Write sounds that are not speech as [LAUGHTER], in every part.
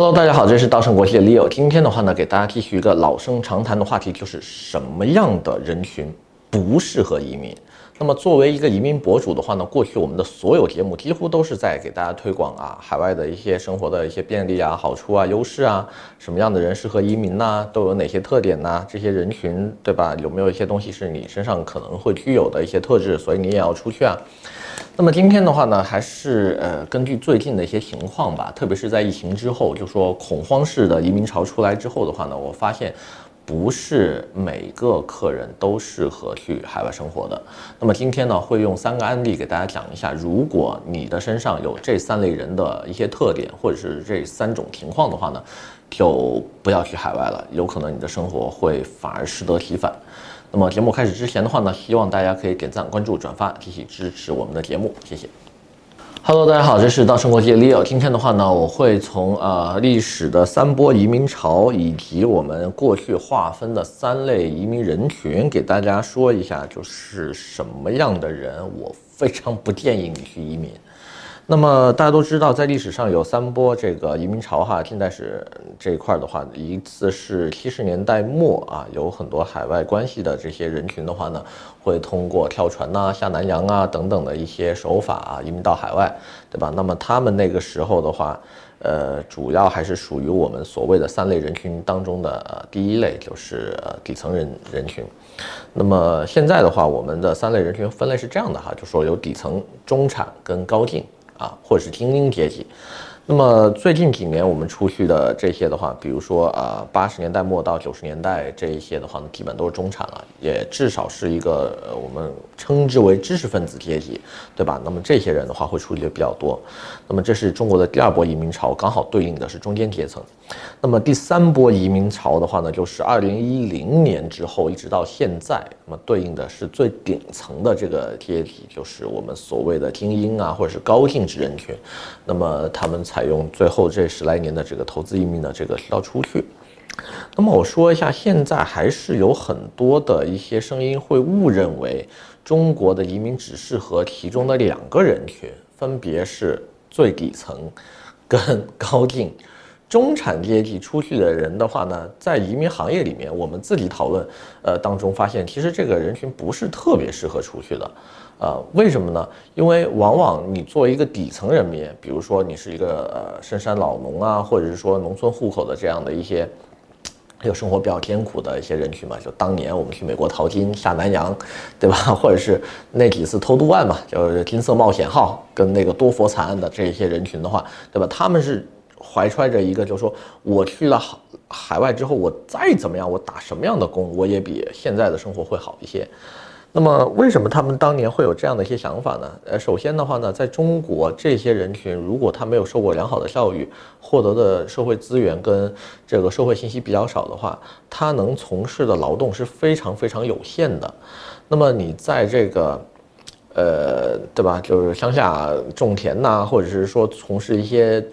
Hello，大家好，这是稻盛国际的 Leo。今天的话呢，给大家继续一个老生常谈的话题，就是什么样的人群不适合移民。那么作为一个移民博主的话呢，过去我们的所有节目几乎都是在给大家推广啊，海外的一些生活的一些便利啊、好处啊、优势啊，什么样的人适合移民呐、都有哪些特点呐、这些人群对吧？有没有一些东西是你身上可能会具有的一些特质，所以你也要出去啊？那么今天的话呢，还是呃根据最近的一些情况吧，特别是在疫情之后，就说恐慌式的移民潮出来之后的话呢，我发现不是每个客人都适合去海外生活的。那么今天呢，会用三个案例给大家讲一下，如果你的身上有这三类人的一些特点，或者是这三种情况的话呢，就不要去海外了，有可能你的生活会反而适得其反。那么节目开始之前的话呢，希望大家可以点赞、关注、转发，继续支持我们的节目，谢谢。Hello，大家好，这是稻盛国际 Leo。今天的话呢，我会从呃历史的三波移民潮，以及我们过去划分的三类移民人群，给大家说一下，就是什么样的人，我非常不建议你去移民。那么大家都知道，在历史上有三波这个移民潮哈。近代史这一块的话，一次是七十年代末啊，有很多海外关系的这些人群的话呢，会通过跳船呐、下南洋啊等等的一些手法啊，移民到海外，对吧？那么他们那个时候的话，呃，主要还是属于我们所谓的三类人群当中的呃第一类，就是呃底层人人群。那么现在的话，我们的三类人群分类是这样的哈，就说有底层、中产跟高净。啊，或者是精英阶级。那么最近几年我们出去的这些的话，比如说啊，八十年代末到九十年代这一些的话呢，基本都是中产了，也至少是一个我们称之为知识分子阶级，对吧？那么这些人的话会出去的比较多。那么这是中国的第二波移民潮，刚好对应的是中间阶层。那么第三波移民潮的话呢，就是二零一零年之后一直到现在，那么对应的是最顶层的这个阶级，就是我们所谓的精英啊，或者是高净值人群。那么他们。采用最后这十来年的这个投资移民的这个渠道出去，那么我说一下，现在还是有很多的一些声音会误认为中国的移民只适合其中的两个人群，分别是最底层跟 [LAUGHS] 高净。中产阶级出去的人的话呢，在移民行业里面，我们自己讨论，呃，当中发现，其实这个人群不是特别适合出去的，呃，为什么呢？因为往往你作为一个底层人民，比如说你是一个深山老农啊，或者是说农村户口的这样的一些，还有生活比较艰苦的一些人群嘛，就当年我们去美国淘金下南洋，对吧？或者是那几次偷渡案嘛，就是金色冒险号跟那个多佛惨案的这些人群的话，对吧？他们是。怀揣着一个，就是说，我去了海海外之后，我再怎么样，我打什么样的工，我也比现在的生活会好一些。那么，为什么他们当年会有这样的一些想法呢？呃，首先的话呢，在中国，这些人群如果他没有受过良好的教育，获得的社会资源跟这个社会信息比较少的话，他能从事的劳动是非常非常有限的。那么，你在这个，呃，对吧？就是乡下种田呐，或者是说从事一些。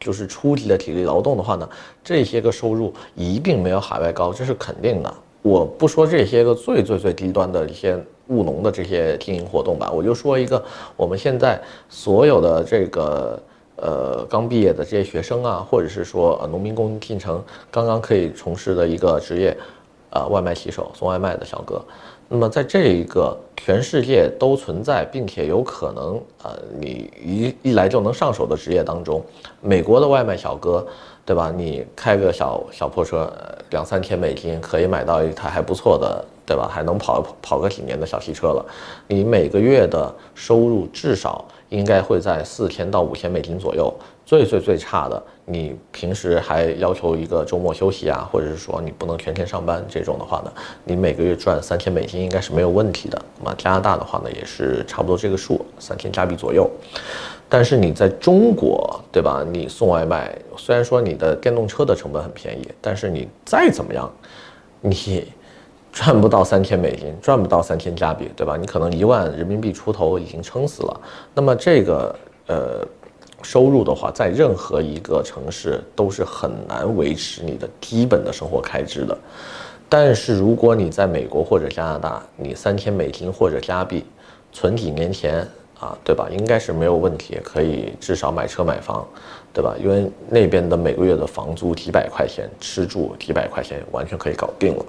就是初级的体力劳动的话呢，这些个收入一定没有海外高，这是肯定的。我不说这些个最最最低端的一些务农的这些经营活动吧，我就说一个我们现在所有的这个呃刚毕业的这些学生啊，或者是说呃农民工进城刚刚可以从事的一个职业，呃外卖骑手送外卖的小哥。那么，在这一个全世界都存在，并且有可能，呃，你一一来就能上手的职业当中，美国的外卖小哥，对吧？你开个小小破车，两三千美金可以买到一台还不错的，对吧？还能跑跑个几年的小汽车了。你每个月的收入至少应该会在四千到五千美金左右。最最最差的，你平时还要求一个周末休息啊，或者是说你不能全天上班这种的话呢，你每个月赚三千美金应该是没有问题的。那么加拿大的话呢，也是差不多这个数，三千加币左右。但是你在中国，对吧？你送外卖，虽然说你的电动车的成本很便宜，但是你再怎么样，你赚不到三千美金，赚不到三千加币，对吧？你可能一万人民币出头已经撑死了。那么这个呃。收入的话，在任何一个城市都是很难维持你的基本的生活开支的。但是如果你在美国或者加拿大，你三千美金或者加币存几年钱啊，对吧？应该是没有问题，可以至少买车买房，对吧？因为那边的每个月的房租几百块钱，吃住几百块钱完全可以搞定了。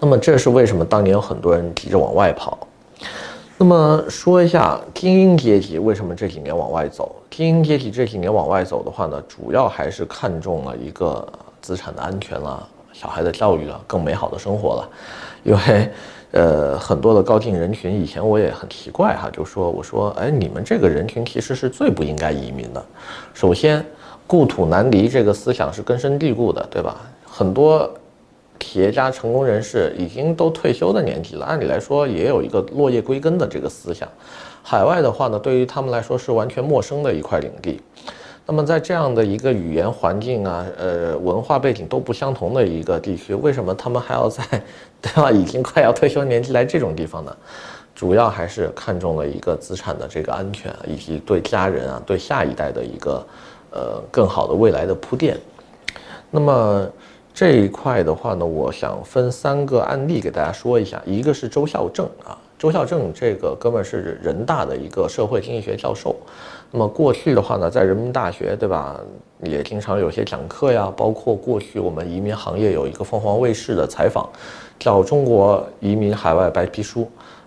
那么这是为什么当年有很多人急着往外跑？那么说一下精英阶级为什么这几年往外走？精英阶级这几年往外走的话呢，主要还是看中了一个资产的安全了，小孩的教育了，更美好的生活了。因为，呃，很多的高净人群，以前我也很奇怪哈，就说我说，哎，你们这个人群其实是最不应该移民的。首先，故土难离这个思想是根深蒂固的，对吧？很多。企业家、成功人士已经都退休的年纪了，按理来说也有一个落叶归根的这个思想。海外的话呢，对于他们来说是完全陌生的一块领地。那么在这样的一个语言环境啊，呃，文化背景都不相同的一个地区，为什么他们还要在，对吧？已经快要退休年纪来这种地方呢？主要还是看中了一个资产的这个安全，以及对家人啊、对下一代的一个呃更好的未来的铺垫。那么。这一块的话呢，我想分三个案例给大家说一下。一个是周孝正啊，周孝正这个哥们是人大的一个社会经济学教授。那么过去的话呢，在人民大学对吧，也经常有些讲课呀。包括过去我们移民行业有一个凤凰卫视的采访，叫《中国移民海外白皮书》，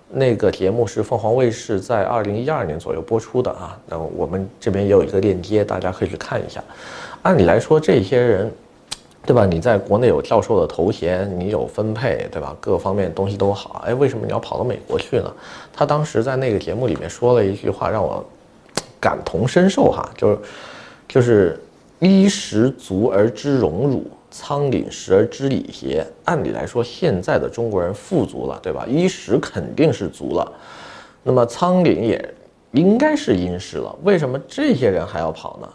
那个节目是凤凰卫视在二零一二年左右播出的啊。那我们这边也有一个链接，大家可以去看一下。按理来说，这些人。对吧？你在国内有教授的头衔，你有分配，对吧？各方面东西都好，哎，为什么你要跑到美国去呢？他当时在那个节目里面说了一句话，让我感同身受哈，就是就是衣食足而知荣辱，仓廪实而知礼节。按理来说，现在的中国人富足了，对吧？衣食肯定是足了，那么仓廪也应该是殷实了，为什么这些人还要跑呢？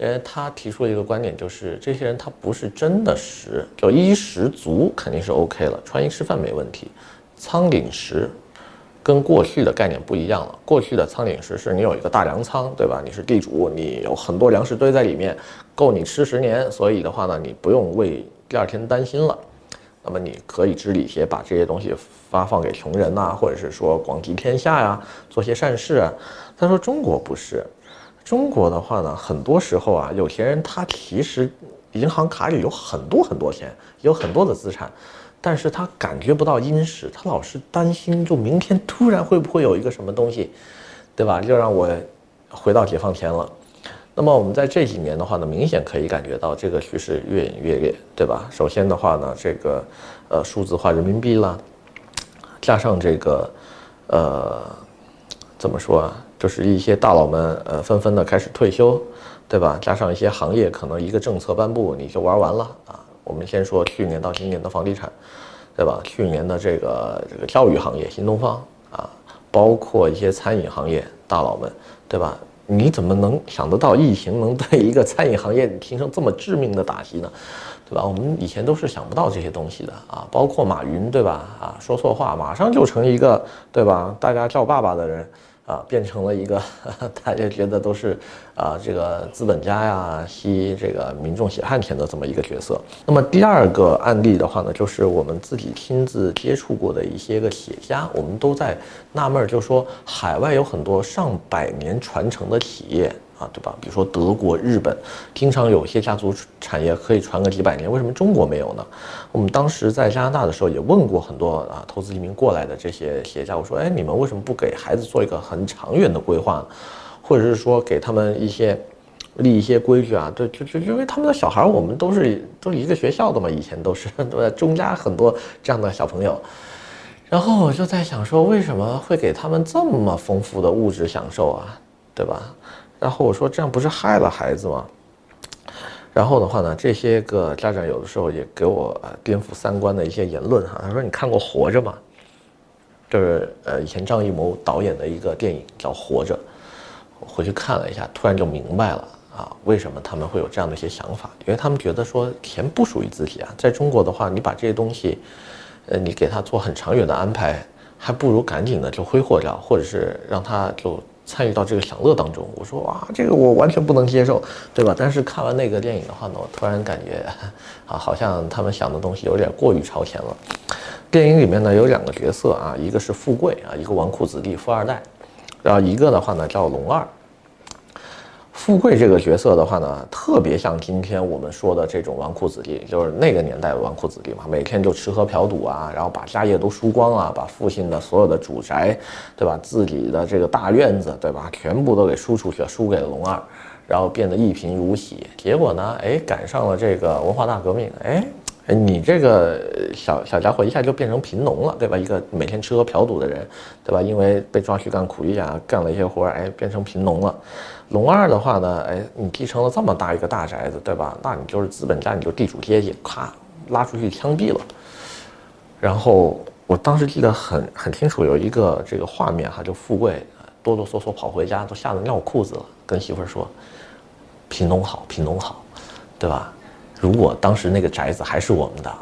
因为他提出了一个观点，就是这些人他不是真的实，就衣食足肯定是 OK 了，穿衣吃饭没问题。仓廪实跟过去的概念不一样了。过去的仓廪实是你有一个大粮仓，对吧？你是地主，你有很多粮食堆在里面，够你吃十年，所以的话呢，你不用为第二天担心了。那么你可以知礼些，把这些东西发放给穷人呐，或者是说广济天下呀，做些善事啊。他说中国不是。中国的话呢，很多时候啊，有钱人他其实银行卡里有很多很多钱，有很多的资产，但是他感觉不到殷实，他老是担心，就明天突然会不会有一个什么东西，对吧？就让我回到解放前了。那么我们在这几年的话呢，明显可以感觉到这个趋势越演越烈，对吧？首先的话呢，这个呃数字化人民币啦，加上这个呃怎么说啊？就是一些大佬们，呃，纷纷的开始退休，对吧？加上一些行业，可能一个政策颁布，你就玩完了啊。我们先说去年到今年的房地产，对吧？去年的这个这个教育行业，新东方啊，包括一些餐饮行业大佬们，对吧？你怎么能想得到疫情能对一个餐饮行业形成这么致命的打击呢？对吧？我们以前都是想不到这些东西的啊。包括马云，对吧？啊，说错话马上就成一个，对吧？大家叫爸爸的人。啊，变成了一个 [LAUGHS] 大家觉得都是啊，这个资本家呀，吸这个民众血汗钱的这么一个角色。那么第二个案例的话呢，就是我们自己亲自接触过的一些个企业家，我们都在纳闷，就说海外有很多上百年传承的企业。啊，对吧？比如说德国、日本，经常有些家族产业可以传个几百年，为什么中国没有呢？我们当时在加拿大的时候也问过很多啊，投资移民过来的这些企业家，我说，哎，你们为什么不给孩子做一个很长远的规划呢？或者是说给他们一些立一些规矩啊？对，就就因为他们的小孩，我们都是都一个学校的嘛，以前都是都在中加很多这样的小朋友，然后我就在想说，为什么会给他们这么丰富的物质享受啊？对吧？然后我说，这样不是害了孩子吗？然后的话呢，这些个家长有的时候也给我颠覆三观的一些言论哈。他说：“你看过《活着》吗？”就是呃，以前张艺谋导演的一个电影叫《活着》，我回去看了一下，突然就明白了啊，为什么他们会有这样的一些想法？因为他们觉得说钱不属于自己啊。在中国的话，你把这些东西，呃，你给他做很长远的安排，还不如赶紧的就挥霍掉，或者是让他就。参与到这个享乐当中，我说哇，这个我完全不能接受，对吧？但是看完那个电影的话呢，我突然感觉啊，好像他们想的东西有点过于超前了。电影里面呢有两个角色啊，一个是富贵啊，一个纨绔子弟富二代。然后一个的话呢叫龙二。富贵这个角色的话呢，特别像今天我们说的这种纨绔子弟，就是那个年代的纨绔子弟嘛，每天就吃喝嫖赌啊，然后把家业都输光啊，把父亲的所有的主宅，对吧，自己的这个大院子，对吧，全部都给输出去了，输给了龙二，然后变得一贫如洗。结果呢，哎，赶上了这个文化大革命，哎。你这个小小家伙一下就变成贫农了，对吧？一个每天吃喝嫖赌的人，对吧？因为被抓去干苦力啊，干了一些活儿，哎，变成贫农了。龙二的话呢，哎，你继承了这么大一个大宅子，对吧？那你就是资本家，你就地主阶级，咔拉出去枪毙了。然后我当时记得很很清楚，有一个这个画面哈，就富贵哆哆嗦嗦跑回家，都吓得尿裤子了，跟媳妇儿说：“贫农好，贫农好，对吧？”如果当时那个宅子还是我们的，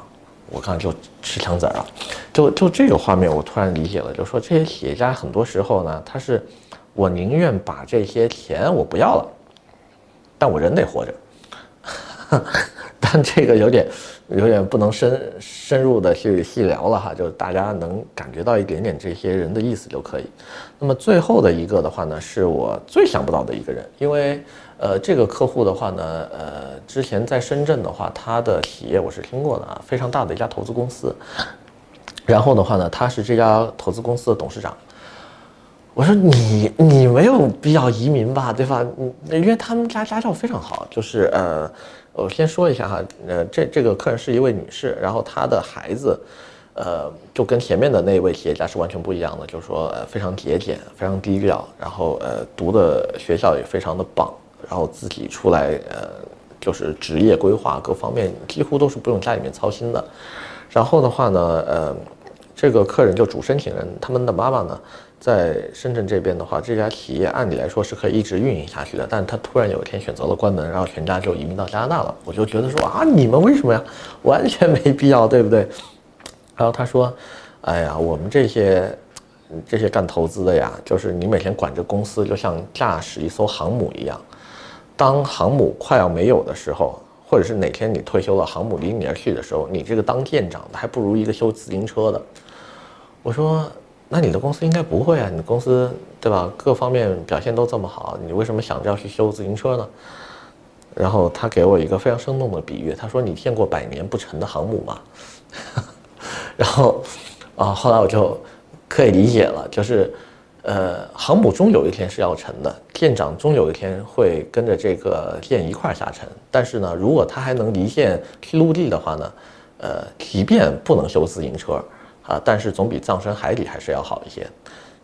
我刚就吃枪子儿了。就就这个画面，我突然理解了，就说这些企业家很多时候呢，他是我宁愿把这些钱我不要了，但我人得活着。[LAUGHS] 但这个有点有点不能深深入的去细聊了哈，就是大家能感觉到一点点这些人的意思就可以。那么最后的一个的话呢，是我最想不到的一个人，因为。呃，这个客户的话呢，呃，之前在深圳的话，他的企业我是听过的啊，非常大的一家投资公司。然后的话呢，他是这家投资公司的董事长。我说你你没有必要移民吧，对吧？嗯，因为他们家家教非常好，就是呃，我先说一下哈，呃，这这个客人是一位女士，然后她的孩子，呃，就跟前面的那位企业家是完全不一样的，就是说呃非常节俭，非常低调，然后呃读的学校也非常的棒。然后自己出来，呃，就是职业规划各方面几乎都是不用家里面操心的。然后的话呢，呃，这个客人就主申请人，他们的妈妈呢，在深圳这边的话，这家企业按理来说是可以一直运营下去的，但他突然有一天选择了关门，然后全家就移民到加拿大了。我就觉得说啊，你们为什么呀？完全没必要，对不对？然后他说，哎呀，我们这些这些干投资的呀，就是你每天管着公司，就像驾驶一艘航母一样。当航母快要没有的时候，或者是哪天你退休了，航母离你而去的时候，你这个当舰长的还不如一个修自行车的。我说，那你的公司应该不会啊，你的公司对吧？各方面表现都这么好，你为什么想着要去修自行车呢？然后他给我一个非常生动的比喻，他说：“你见过百年不沉的航母吗？” [LAUGHS] 然后，啊，后来我就可以理解了，就是。呃，航母终有一天是要沉的，舰长终有一天会跟着这个舰一块儿下沉。但是呢，如果他还能离舰去陆地的话呢，呃，即便不能修自行车啊，但是总比葬身海底还是要好一些。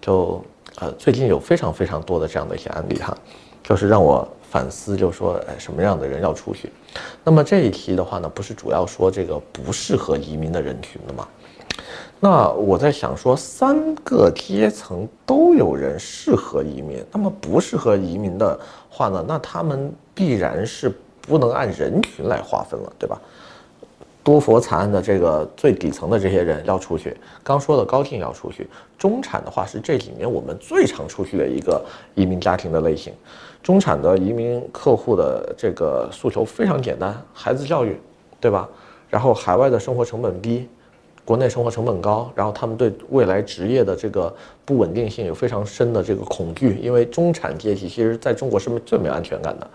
就呃，最近有非常非常多的这样的一些案例哈，就是让我反思，就是说，哎，什么样的人要出去？那么这一期的话呢，不是主要说这个不适合移民的人群的吗？那我在想说，三个阶层都有人适合移民，那么不适合移民的话呢，那他们必然是不能按人群来划分了，对吧？多佛惨案的这个最底层的这些人要出去，刚说的高进要出去，中产的话是这几年我们最常出去的一个移民家庭的类型，中产的移民客户的这个诉求非常简单，孩子教育，对吧？然后海外的生活成本低。国内生活成本高，然后他们对未来职业的这个不稳定性有非常深的这个恐惧，因为中产阶级其实在中国是最没有安全感的，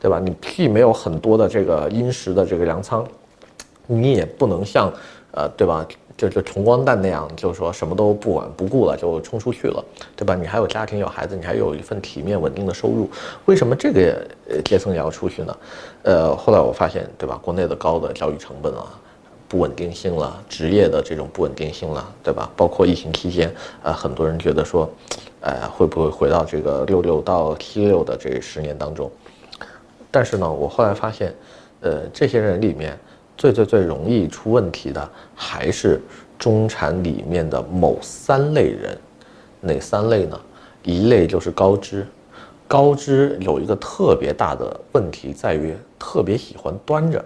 对吧？你既没有很多的这个殷实的这个粮仓，你也不能像，呃，对吧？就就穷光蛋那样，就是说什么都不管不顾了就冲出去了，对吧？你还有家庭有孩子，你还有一份体面稳定的收入，为什么这个阶层也要出去呢？呃，后来我发现，对吧？国内的高的教育成本啊。不稳定性了，职业的这种不稳定性了，对吧？包括疫情期间，呃，很多人觉得说，呃，会不会回到这个六六到七六的这十年当中？但是呢，我后来发现，呃，这些人里面最最最容易出问题的还是中产里面的某三类人，哪三类呢？一类就是高知，高知有一个特别大的问题在于特别喜欢端着。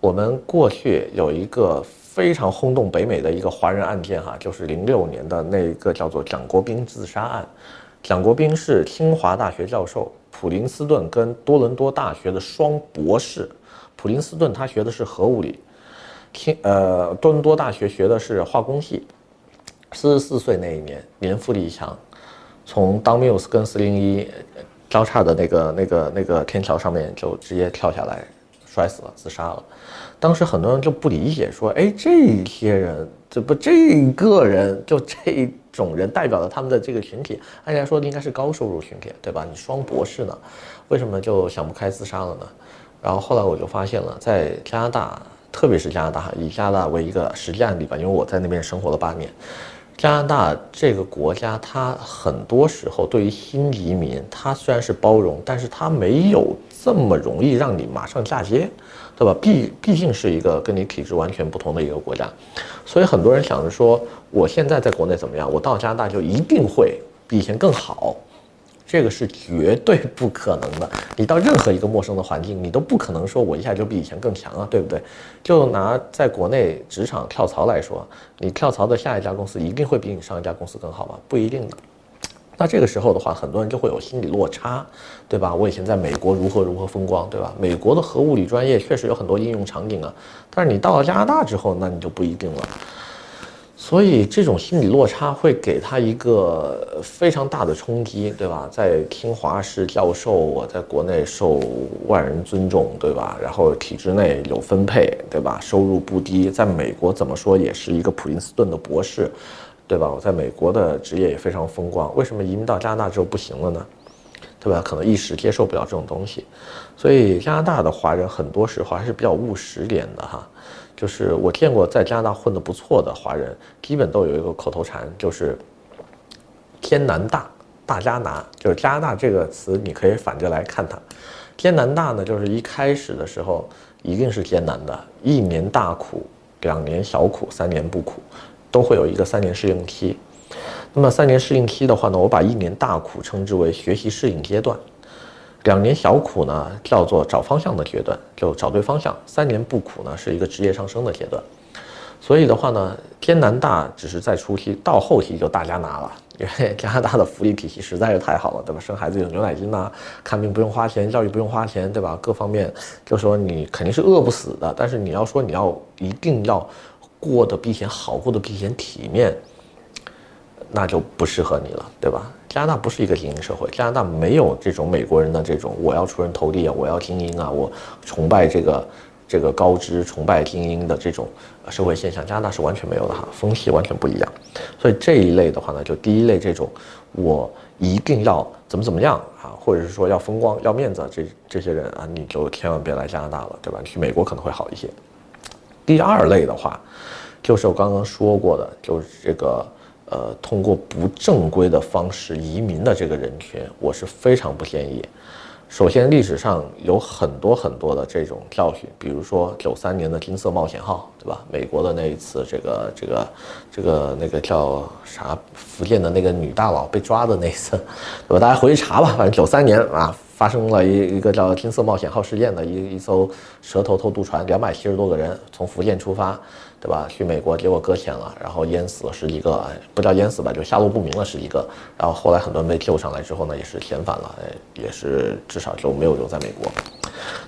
我们过去有一个非常轰动北美的一个华人案件，哈，就是零六年的那个叫做蒋国斌自杀案。蒋国斌是清华大学教授，普林斯顿跟多伦多大学的双博士。普林斯顿他学的是核物理，清呃多伦多大学学的是化工系。四十四岁那一年，年富力强，从 Don Mills 跟四零一交叉的那个那个那个天桥上面就直接跳下来，摔死了，自杀了。当时很多人就不理解，说：“哎，这些人，这不这个人，就这种人代表了他们的这个群体，按理来说应该是高收入群体，对吧？你双博士呢，为什么就想不开自杀了呢？”然后后来我就发现了，在加拿大，特别是加拿大，以加拿大为一个实际案例吧，因为我在那边生活了八年。加拿大这个国家，它很多时候对于新移民，它虽然是包容，但是它没有这么容易让你马上嫁接，对吧？毕毕竟是一个跟你体质完全不同的一个国家，所以很多人想着说，我现在在国内怎么样，我到加拿大就一定会比以前更好。这个是绝对不可能的。你到任何一个陌生的环境，你都不可能说我一下就比以前更强啊，对不对？就拿在国内职场跳槽来说，你跳槽的下一家公司一定会比你上一家公司更好吗？不一定的。那这个时候的话，很多人就会有心理落差，对吧？我以前在美国如何如何风光，对吧？美国的核物理专业确实有很多应用场景啊，但是你到了加拿大之后，那你就不一定了。所以这种心理落差会给他一个非常大的冲击，对吧？在清华是教授，我在国内受万人尊重，对吧？然后体制内有分配，对吧？收入不低，在美国怎么说也是一个普林斯顿的博士，对吧？我在美国的职业也非常风光，为什么移民到加拿大之后不行了呢？对吧？可能一时接受不了这种东西，所以加拿大的华人很多时候还是比较务实点的哈。就是我见过在加拿大混得不错的华人，基本都有一个口头禅，就是“天南大，大加拿”。就是加拿大这个词，你可以反着来看它。天南大呢，就是一开始的时候一定是艰难的，一年大苦，两年小苦，三年不苦，都会有一个三年适应期。那么三年适应期的话呢，我把一年大苦称之为学习适应阶段。两年小苦呢，叫做找方向的阶段，就找对方向；三年不苦呢，是一个职业上升的阶段。所以的话呢，天南大只是在初期，到后期就大家拿了，因为 [LAUGHS] 加拿大的福利体系实在是太好了，对吧？生孩子有牛奶金呐，看病不用花钱，教育不用花钱，对吧？各方面就说你肯定是饿不死的，但是你要说你要一定要过得比以前好，过得比以前体面，那就不适合你了，对吧？加拿大不是一个精英社会，加拿大没有这种美国人的这种我要出人头地啊，我要精英啊，我崇拜这个这个高知、崇拜精英的这种社会现象，加拿大是完全没有的哈，风气完全不一样。所以这一类的话呢，就第一类这种我一定要怎么怎么样啊，或者是说要风光、要面子这这些人啊，你就千万别来加拿大了，对吧？去美国可能会好一些。第二类的话，就是我刚刚说过的，就是这个。呃，通过不正规的方式移民的这个人群，我是非常不建议。首先，历史上有很多很多的这种教训，比如说九三年的金色冒险号，对吧？美国的那一次，这个这个这个那个叫啥？福建的那个女大佬被抓的那一次，对吧？大家回去查吧，反正九三年啊。发生了一一个叫“金色冒险号”事件的一一艘蛇头偷渡船，两百七十多个人从福建出发，对吧？去美国，结果搁浅了，然后淹死了十几个，不叫淹死吧，就下落不明了十几个。然后后来很多人被救上来之后呢，也是遣返了，也是至少就没有留在美国。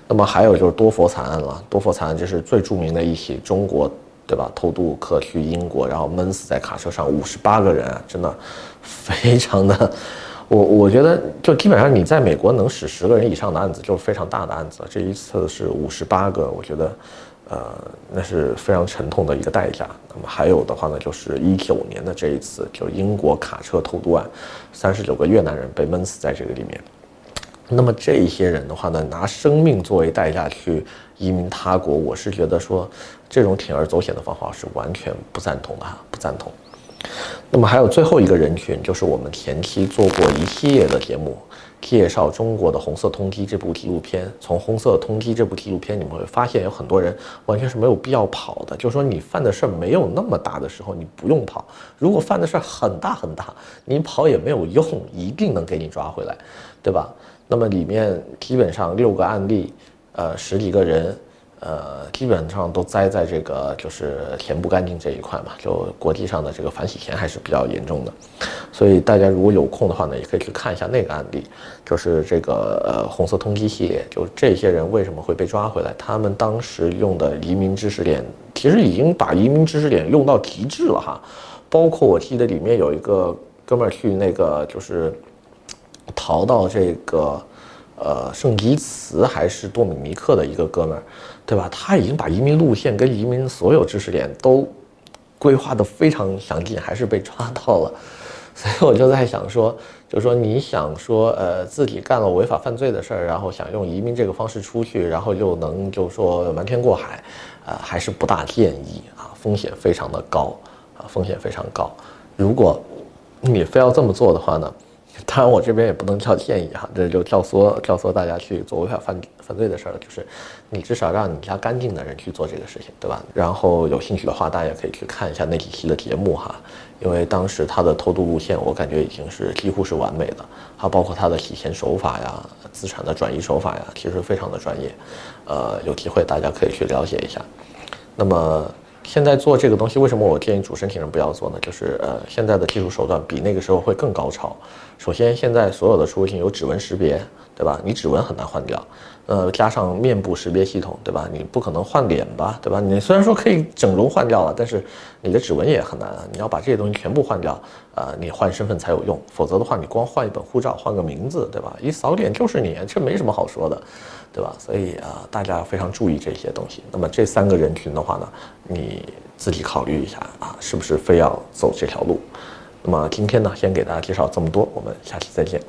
那么还有就是多佛惨案了，多佛惨案就是最著名的一起中国，对吧？偷渡客去英国，然后闷死在卡车上五十八个人，真的非常的。我我觉得，就基本上你在美国能使十个人以上的案子，就是非常大的案子了。这一次是五十八个，我觉得，呃，那是非常沉痛的一个代价。那么还有的话呢，就是一九年的这一次，就英国卡车偷渡案，三十九个越南人被闷死在这个里面。那么这一些人的话呢，拿生命作为代价去移民他国，我是觉得说，这种铤而走险的方法是完全不赞同的哈，不赞同。那么还有最后一个人群，就是我们前期做过一系列的节目，介绍中国的《红色通缉》这部纪录片。从《红色通缉》这部纪录片，你们会发现有很多人完全是没有必要跑的。就是说，你犯的事儿没有那么大的时候，你不用跑；如果犯的事儿很大很大，你跑也没有用，一定能给你抓回来，对吧？那么里面基本上六个案例，呃，十几个人。呃，基本上都栽在这个就是钱不干净这一块嘛，就国际上的这个反洗钱还是比较严重的，所以大家如果有空的话呢，也可以去看一下那个案例，就是这个呃红色通缉系列，就这些人为什么会被抓回来，他们当时用的移民知识点，其实已经把移民知识点用到极致了哈，包括我记得里面有一个哥们儿去那个就是逃到这个呃圣基茨还是多米尼克的一个哥们儿，对吧？他已经把移民路线跟移民所有知识点都规划得非常详尽，还是被抓到了。所以我就在想说，就是说你想说呃自己干了违法犯罪的事儿，然后想用移民这个方式出去，然后又能就说瞒天过海，呃还是不大建议啊，风险非常的高啊，风险非常高。如果你非要这么做的话呢，当然我这边也不能叫建议哈，这就教唆教唆大家去做违法犯犯罪的事儿了，就是你至少让你家干净的人去做这个事情，对吧？然后有兴趣的话，大家可以去看一下那几期的节目哈，因为当时他的偷渡路线我感觉已经是几乎是完美的，还包括他的洗钱手法呀、资产的转移手法呀，其实非常的专业，呃，有机会大家可以去了解一下。那么。现在做这个东西，为什么我建议主申请人不要做呢？就是呃，现在的技术手段比那个时候会更高超。首先，现在所有的出入境有指纹识别，对吧？你指纹很难换掉，呃，加上面部识别系统，对吧？你不可能换脸吧，对吧？你虽然说可以整容换掉了，但是你的指纹也很难。你要把这些东西全部换掉，呃，你换身份才有用，否则的话，你光换一本护照，换个名字，对吧？一扫脸就是你，这没什么好说的。对吧？所以啊，大家非常注意这些东西。那么这三个人群的话呢，你自己考虑一下啊，是不是非要走这条路？那么今天呢，先给大家介绍这么多，我们下期再见。